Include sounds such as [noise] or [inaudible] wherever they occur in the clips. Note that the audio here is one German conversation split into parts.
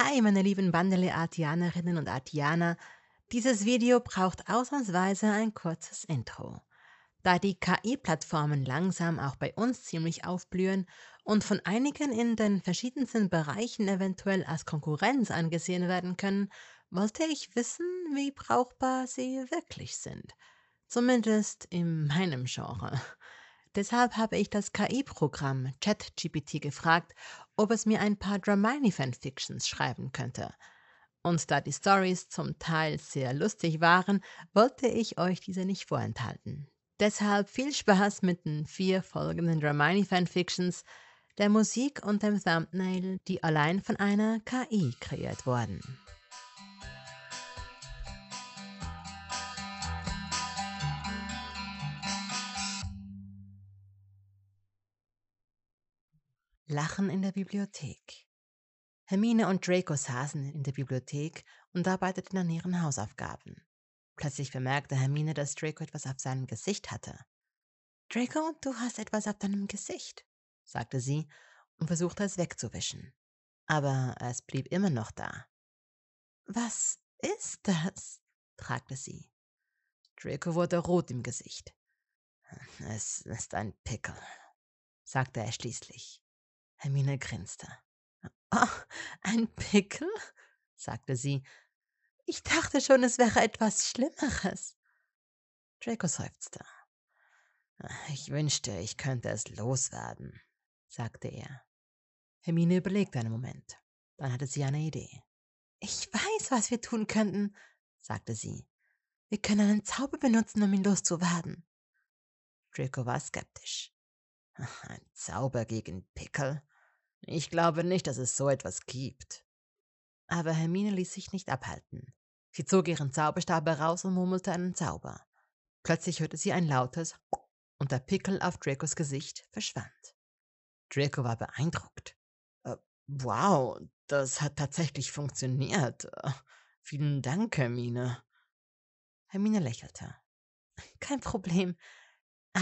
Hi, meine lieben Bandele-Artianerinnen und Artianer. Dieses Video braucht ausnahmsweise ein kurzes Intro. Da die KI-Plattformen langsam auch bei uns ziemlich aufblühen und von einigen in den verschiedensten Bereichen eventuell als Konkurrenz angesehen werden können, wollte ich wissen, wie brauchbar sie wirklich sind. Zumindest in meinem Genre. Deshalb habe ich das KI-Programm ChatGPT gefragt, ob es mir ein paar Dramini-Fanfictions schreiben könnte. Und da die Stories zum Teil sehr lustig waren, wollte ich euch diese nicht vorenthalten. Deshalb viel Spaß mit den vier folgenden Dramini-Fanfictions, der Musik und dem Thumbnail, die allein von einer KI kreiert wurden. Lachen in der Bibliothek. Hermine und Draco saßen in der Bibliothek und arbeiteten an ihren Hausaufgaben. Plötzlich bemerkte Hermine, dass Draco etwas auf seinem Gesicht hatte. Draco, du hast etwas auf deinem Gesicht, sagte sie und versuchte es wegzuwischen. Aber es blieb immer noch da. Was ist das? fragte sie. Draco wurde rot im Gesicht. Es ist ein Pickel, sagte er schließlich. Hermine grinste. Oh, ein Pickel? sagte sie. Ich dachte schon, es wäre etwas Schlimmeres. Draco seufzte. Ich wünschte, ich könnte es loswerden, sagte er. Hermine überlegte einen Moment. Dann hatte sie eine Idee. Ich weiß, was wir tun könnten, sagte sie. Wir können einen Zauber benutzen, um ihn loszuwerden. Draco war skeptisch. [laughs] Ein Zauber gegen Pickel? Ich glaube nicht, dass es so etwas gibt. Aber Hermine ließ sich nicht abhalten. Sie zog ihren Zauberstab heraus und murmelte einen Zauber. Plötzlich hörte sie ein lautes und der Pickel auf Dracos Gesicht verschwand. Draco war beeindruckt. Äh, wow, das hat tatsächlich funktioniert. [laughs] Vielen Dank, Hermine. Hermine lächelte. Kein Problem.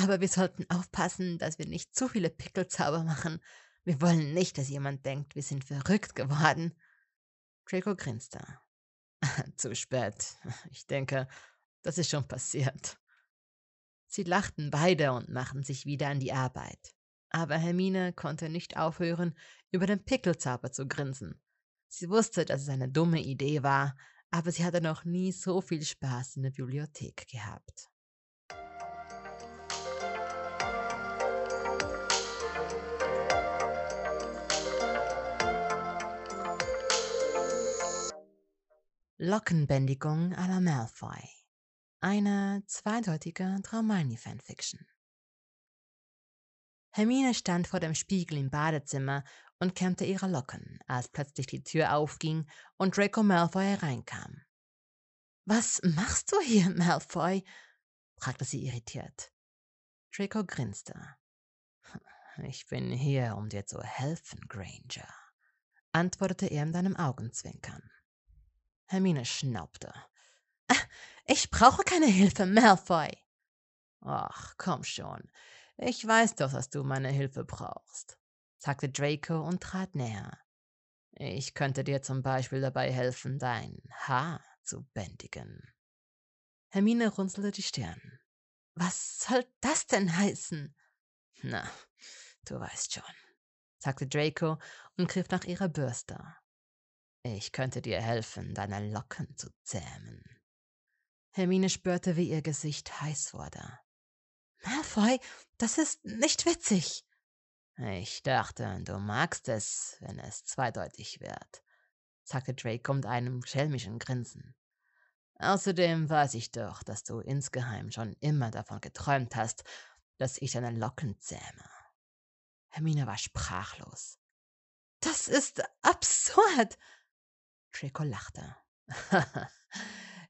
Aber wir sollten aufpassen, dass wir nicht zu viele Pickelzauber machen. Wir wollen nicht, dass jemand denkt, wir sind verrückt geworden. Draco grinste. [laughs] Zu spät. Ich denke, das ist schon passiert. Sie lachten beide und machten sich wieder an die Arbeit. Aber Hermine konnte nicht aufhören, über den Pickelzauber zu grinsen. Sie wusste, dass es eine dumme Idee war, aber sie hatte noch nie so viel Spaß in der Bibliothek gehabt. Lockenbändigung à la Malfoy. Eine zweideutige Traumani-Fanfiction. Hermine stand vor dem Spiegel im Badezimmer und kämmte ihre Locken, als plötzlich die Tür aufging und Draco Malfoy hereinkam. Was machst du hier, Malfoy? fragte sie irritiert. Draco grinste. Ich bin hier, um dir zu helfen, Granger, antwortete er mit einem Augenzwinkern. Hermine schnaubte. Ah, ich brauche keine Hilfe, Malfoy. Ach, komm schon. Ich weiß doch, dass du meine Hilfe brauchst, sagte Draco und trat näher. Ich könnte dir zum Beispiel dabei helfen, dein Haar zu bändigen. Hermine runzelte die Stirn. Was soll das denn heißen? Na, du weißt schon, sagte Draco und griff nach ihrer Bürste. Ich könnte dir helfen, deine Locken zu zähmen. Hermine spürte, wie ihr Gesicht heiß wurde. Malfoy, das ist nicht witzig. Ich dachte, du magst es, wenn es zweideutig wird, sagte Draco mit einem schelmischen Grinsen. Außerdem weiß ich doch, dass du insgeheim schon immer davon geträumt hast, dass ich deine Locken zähme. Hermine war sprachlos. Das ist absurd, Draco lachte. [laughs]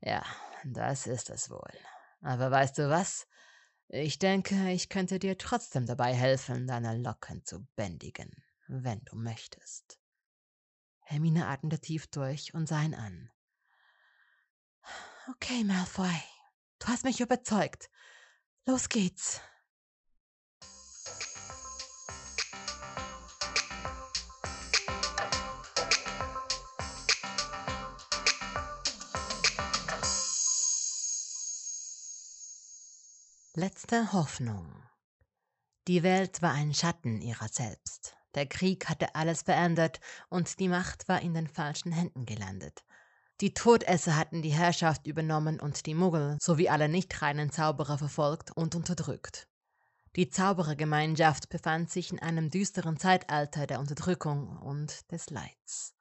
ja, das ist es wohl. Aber weißt du was? Ich denke, ich könnte dir trotzdem dabei helfen, deine Locken zu bändigen, wenn du möchtest. Hermine atmete tief durch und sah ihn an. Okay, Malfoy, du hast mich überzeugt. Los geht's. Letzte Hoffnung. Die Welt war ein Schatten ihrer selbst. Der Krieg hatte alles verändert und die Macht war in den falschen Händen gelandet. Die Todesser hatten die Herrschaft übernommen und die Muggel sowie alle nicht reinen Zauberer verfolgt und unterdrückt. Die Zauberergemeinschaft befand sich in einem düsteren Zeitalter der Unterdrückung und des Leids.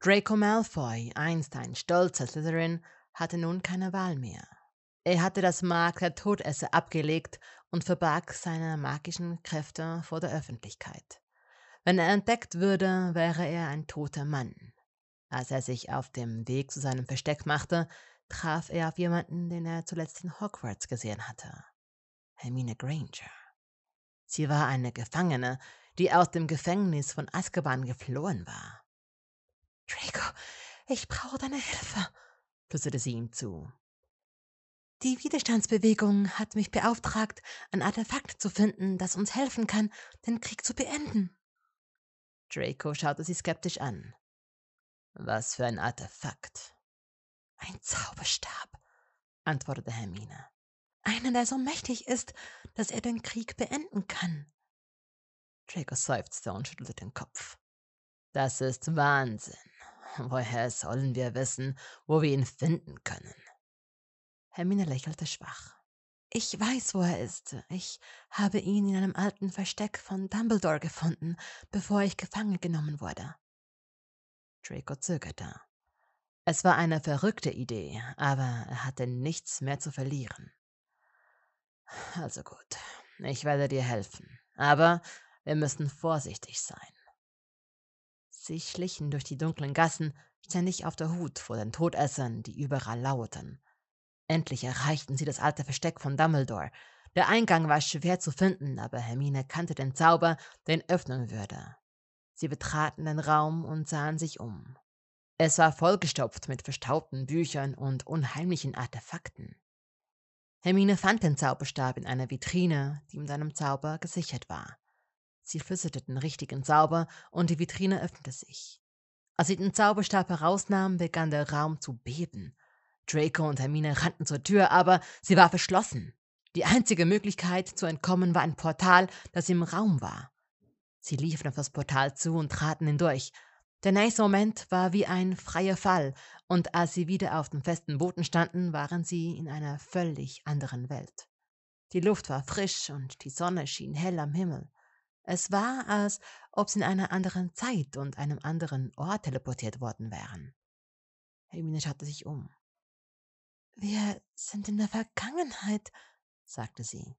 Draco Malfoy, einst ein stolzer Slytherin, hatte nun keine Wahl mehr. Er hatte das Mark der Todesser abgelegt und verbarg seine magischen Kräfte vor der Öffentlichkeit. Wenn er entdeckt würde, wäre er ein toter Mann. Als er sich auf dem Weg zu seinem Versteck machte, traf er auf jemanden, den er zuletzt in Hogwarts gesehen hatte. Hermine Granger. Sie war eine Gefangene, die aus dem Gefängnis von Azkaban geflohen war. Draco, ich brauche deine Hilfe, flüsterte sie ihm zu. Die Widerstandsbewegung hat mich beauftragt, ein Artefakt zu finden, das uns helfen kann, den Krieg zu beenden. Draco schaute sie skeptisch an. Was für ein Artefakt? Ein Zauberstab, antwortete Hermine. Einer, der so mächtig ist, dass er den Krieg beenden kann. Draco seufzte und schüttelte den Kopf. Das ist Wahnsinn. Woher sollen wir wissen, wo wir ihn finden können? Hermine lächelte schwach. Ich weiß, wo er ist. Ich habe ihn in einem alten Versteck von Dumbledore gefunden, bevor ich gefangen genommen wurde. Draco zögerte. Es war eine verrückte Idee, aber er hatte nichts mehr zu verlieren. Also gut, ich werde dir helfen. Aber wir müssen vorsichtig sein. Sie schlichen durch die dunklen Gassen, ständig auf der Hut vor den Todessern, die überall lauerten. Endlich erreichten sie das alte Versteck von Dumbledore. Der Eingang war schwer zu finden, aber Hermine kannte den Zauber, der ihn öffnen würde. Sie betraten den Raum und sahen sich um. Es war vollgestopft mit verstaubten Büchern und unheimlichen Artefakten. Hermine fand den Zauberstab in einer Vitrine, die mit einem Zauber gesichert war. Sie flüsterte den richtigen Zauber und die Vitrine öffnete sich. Als sie den Zauberstab herausnahm, begann der Raum zu beben. Draco und Hermine rannten zur Tür, aber sie war verschlossen. Die einzige Möglichkeit zu entkommen war ein Portal, das im Raum war. Sie liefen auf das Portal zu und traten hindurch. Der nächste Moment war wie ein freier Fall, und als sie wieder auf dem festen Boden standen, waren sie in einer völlig anderen Welt. Die Luft war frisch und die Sonne schien hell am Himmel. Es war, als ob sie in einer anderen Zeit und einem anderen Ort teleportiert worden wären. Hermine schaute sich um. Wir sind in der Vergangenheit, sagte sie.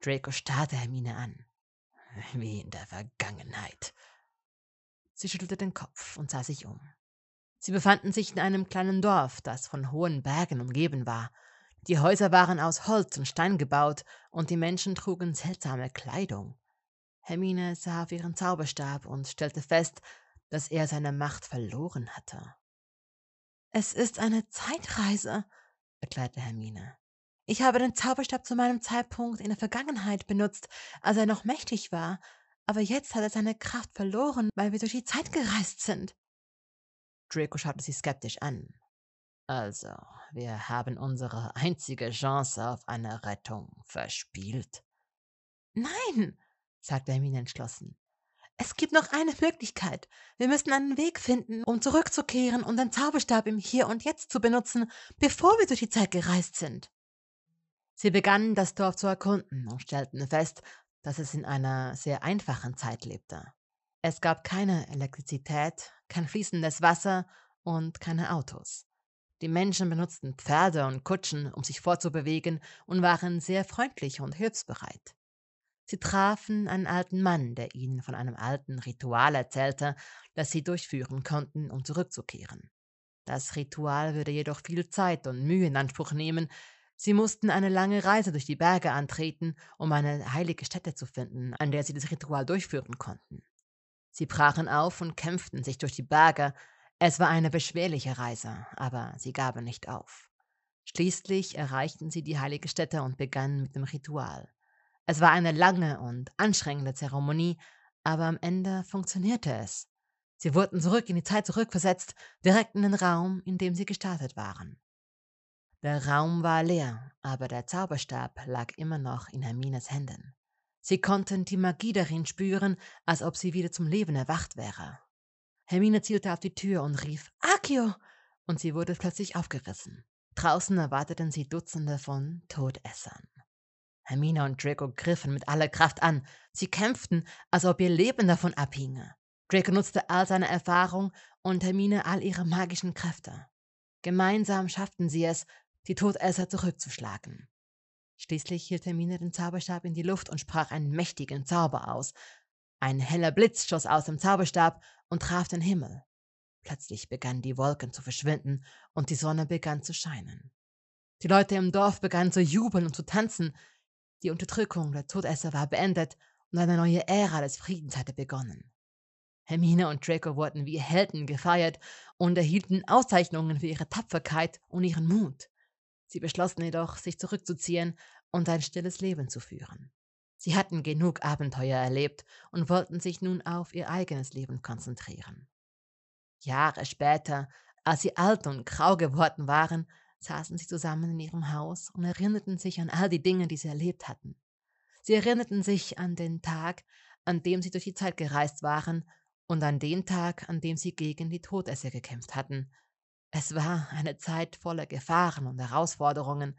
Draco starrte Hermine an. [laughs] Wie in der Vergangenheit. Sie schüttelte den Kopf und sah sich um. Sie befanden sich in einem kleinen Dorf, das von hohen Bergen umgeben war. Die Häuser waren aus Holz und Stein gebaut, und die Menschen trugen seltsame Kleidung. Hermine sah auf ihren Zauberstab und stellte fest, dass er seine Macht verloren hatte. Es ist eine Zeitreise, erklärte Hermine. Ich habe den Zauberstab zu meinem Zeitpunkt in der Vergangenheit benutzt, als er noch mächtig war, aber jetzt hat er seine Kraft verloren, weil wir durch die Zeit gereist sind. Draco schaute sie skeptisch an. Also, wir haben unsere einzige Chance auf eine Rettung verspielt. Nein, sagte Hermine entschlossen. Es gibt noch eine Möglichkeit. Wir müssen einen Weg finden, um zurückzukehren und den Zauberstab im Hier und Jetzt zu benutzen, bevor wir durch die Zeit gereist sind. Sie begannen das Dorf zu erkunden und stellten fest, dass es in einer sehr einfachen Zeit lebte. Es gab keine Elektrizität, kein fließendes Wasser und keine Autos. Die Menschen benutzten Pferde und Kutschen, um sich fortzubewegen und waren sehr freundlich und hilfsbereit. Sie trafen einen alten Mann, der ihnen von einem alten Ritual erzählte, das sie durchführen konnten, um zurückzukehren. Das Ritual würde jedoch viel Zeit und Mühe in Anspruch nehmen, Sie mussten eine lange Reise durch die Berge antreten, um eine heilige Stätte zu finden, an der sie das Ritual durchführen konnten. Sie brachen auf und kämpften sich durch die Berge. Es war eine beschwerliche Reise, aber sie gaben nicht auf. Schließlich erreichten sie die heilige Stätte und begannen mit dem Ritual. Es war eine lange und anstrengende Zeremonie, aber am Ende funktionierte es. Sie wurden zurück in die Zeit zurückversetzt, direkt in den Raum, in dem sie gestartet waren. Der Raum war leer, aber der Zauberstab lag immer noch in Hermines Händen. Sie konnten die Magie darin spüren, als ob sie wieder zum Leben erwacht wäre. Hermine zielte auf die Tür und rief Akio, und sie wurde plötzlich aufgerissen. Draußen erwarteten sie Dutzende von Todessern. Hermine und Draco griffen mit aller Kraft an. Sie kämpften, als ob ihr Leben davon abhinge. Draco nutzte all seine Erfahrung und Hermine all ihre magischen Kräfte. Gemeinsam schafften sie es, die Todesser zurückzuschlagen. Schließlich hielt Hermine den Zauberstab in die Luft und sprach einen mächtigen Zauber aus. Ein heller Blitz schoss aus dem Zauberstab und traf den Himmel. Plötzlich begannen die Wolken zu verschwinden und die Sonne begann zu scheinen. Die Leute im Dorf begannen zu jubeln und zu tanzen. Die Unterdrückung der Todesser war beendet und eine neue Ära des Friedens hatte begonnen. Hermine und Draco wurden wie Helden gefeiert und erhielten Auszeichnungen für ihre Tapferkeit und ihren Mut. Sie beschlossen jedoch, sich zurückzuziehen und ein stilles Leben zu führen. Sie hatten genug Abenteuer erlebt und wollten sich nun auf ihr eigenes Leben konzentrieren. Jahre später, als sie alt und grau geworden waren, saßen sie zusammen in ihrem Haus und erinnerten sich an all die Dinge, die sie erlebt hatten. Sie erinnerten sich an den Tag, an dem sie durch die Zeit gereist waren und an den Tag, an dem sie gegen die Todesser gekämpft hatten. Es war eine Zeit voller Gefahren und Herausforderungen,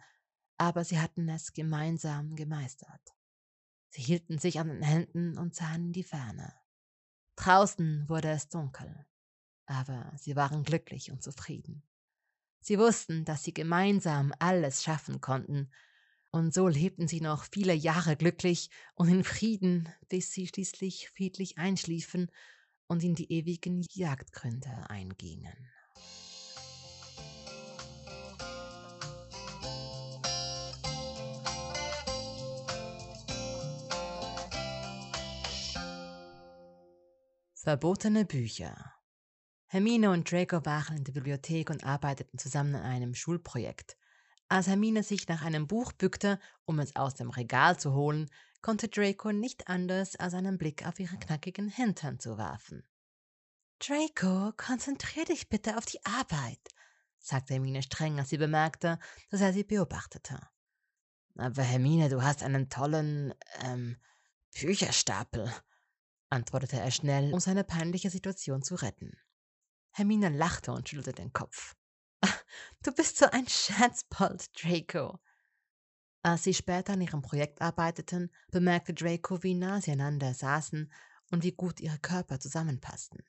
aber sie hatten es gemeinsam gemeistert. Sie hielten sich an den Händen und sahen in die Ferne. Draußen wurde es dunkel, aber sie waren glücklich und zufrieden. Sie wussten, dass sie gemeinsam alles schaffen konnten, und so lebten sie noch viele Jahre glücklich und in Frieden, bis sie schließlich friedlich einschliefen und in die ewigen Jagdgründe eingingen. Verbotene Bücher. Hermine und Draco waren in der Bibliothek und arbeiteten zusammen an einem Schulprojekt. Als Hermine sich nach einem Buch bückte, um es aus dem Regal zu holen, konnte Draco nicht anders, als einen Blick auf ihre knackigen Hintern zu werfen. Draco, konzentrier dich bitte auf die Arbeit, sagte Hermine streng, als sie bemerkte, dass er sie beobachtete. Aber Hermine, du hast einen tollen, ähm, Bücherstapel, antwortete er schnell, um seine peinliche Situation zu retten. Hermine lachte und schüttelte den Kopf. [laughs] Du bist so ein Scherzbold, Draco. Als sie später an ihrem Projekt arbeiteten, bemerkte Draco, wie nah sie einander saßen und wie gut ihre Körper zusammenpassten.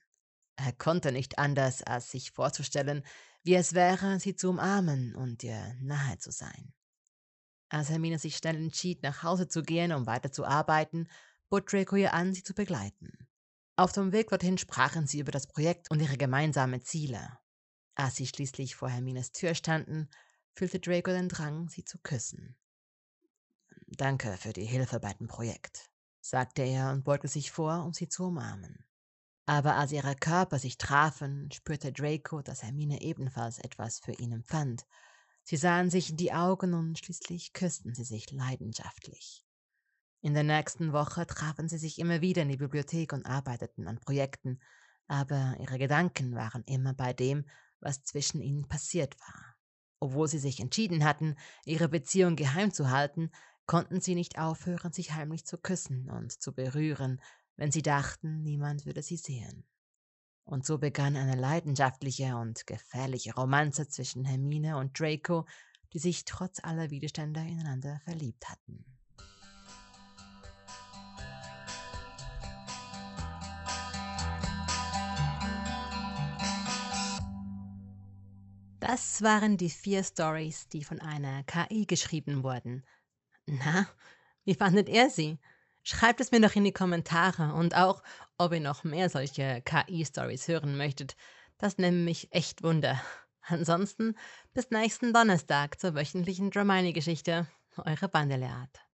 Er konnte nicht anders, als sich vorzustellen, wie es wäre, sie zu umarmen und ihr nahe zu sein. Als Hermine sich schnell entschied, nach Hause zu gehen, um weiterzuarbeiten, bot Draco ihr an, sie zu begleiten. Auf dem Weg dorthin sprachen sie über das Projekt und ihre gemeinsamen Ziele. Als sie schließlich vor Hermines Tür standen, fühlte Draco den Drang, sie zu küssen. Danke für die Hilfe bei dem Projekt, sagte er und beugte sich vor, um sie zu umarmen. Aber als ihre Körper sich trafen, spürte Draco, dass Hermine ebenfalls etwas für ihn empfand. Sie sahen sich in die Augen und schließlich küssten sie sich leidenschaftlich. In der nächsten Woche trafen sie sich immer wieder in die Bibliothek und arbeiteten an Projekten, aber ihre Gedanken waren immer bei dem, was zwischen ihnen passiert war. Obwohl sie sich entschieden hatten, ihre Beziehung geheim zu halten, konnten sie nicht aufhören, sich heimlich zu küssen und zu berühren, wenn sie dachten, niemand würde sie sehen. Und so begann eine leidenschaftliche und gefährliche Romanze zwischen Hermine und Draco, die sich trotz aller Widerstände ineinander verliebt hatten. Das waren die vier Stories, die von einer KI geschrieben wurden. Na, wie fandet ihr sie? Schreibt es mir doch in die Kommentare und auch, ob ihr noch mehr solche KI-Stories hören möchtet. Das nimmt mich echt Wunder. Ansonsten bis nächsten Donnerstag zur wöchentlichen Dramini-Geschichte. Eure Bandeleat.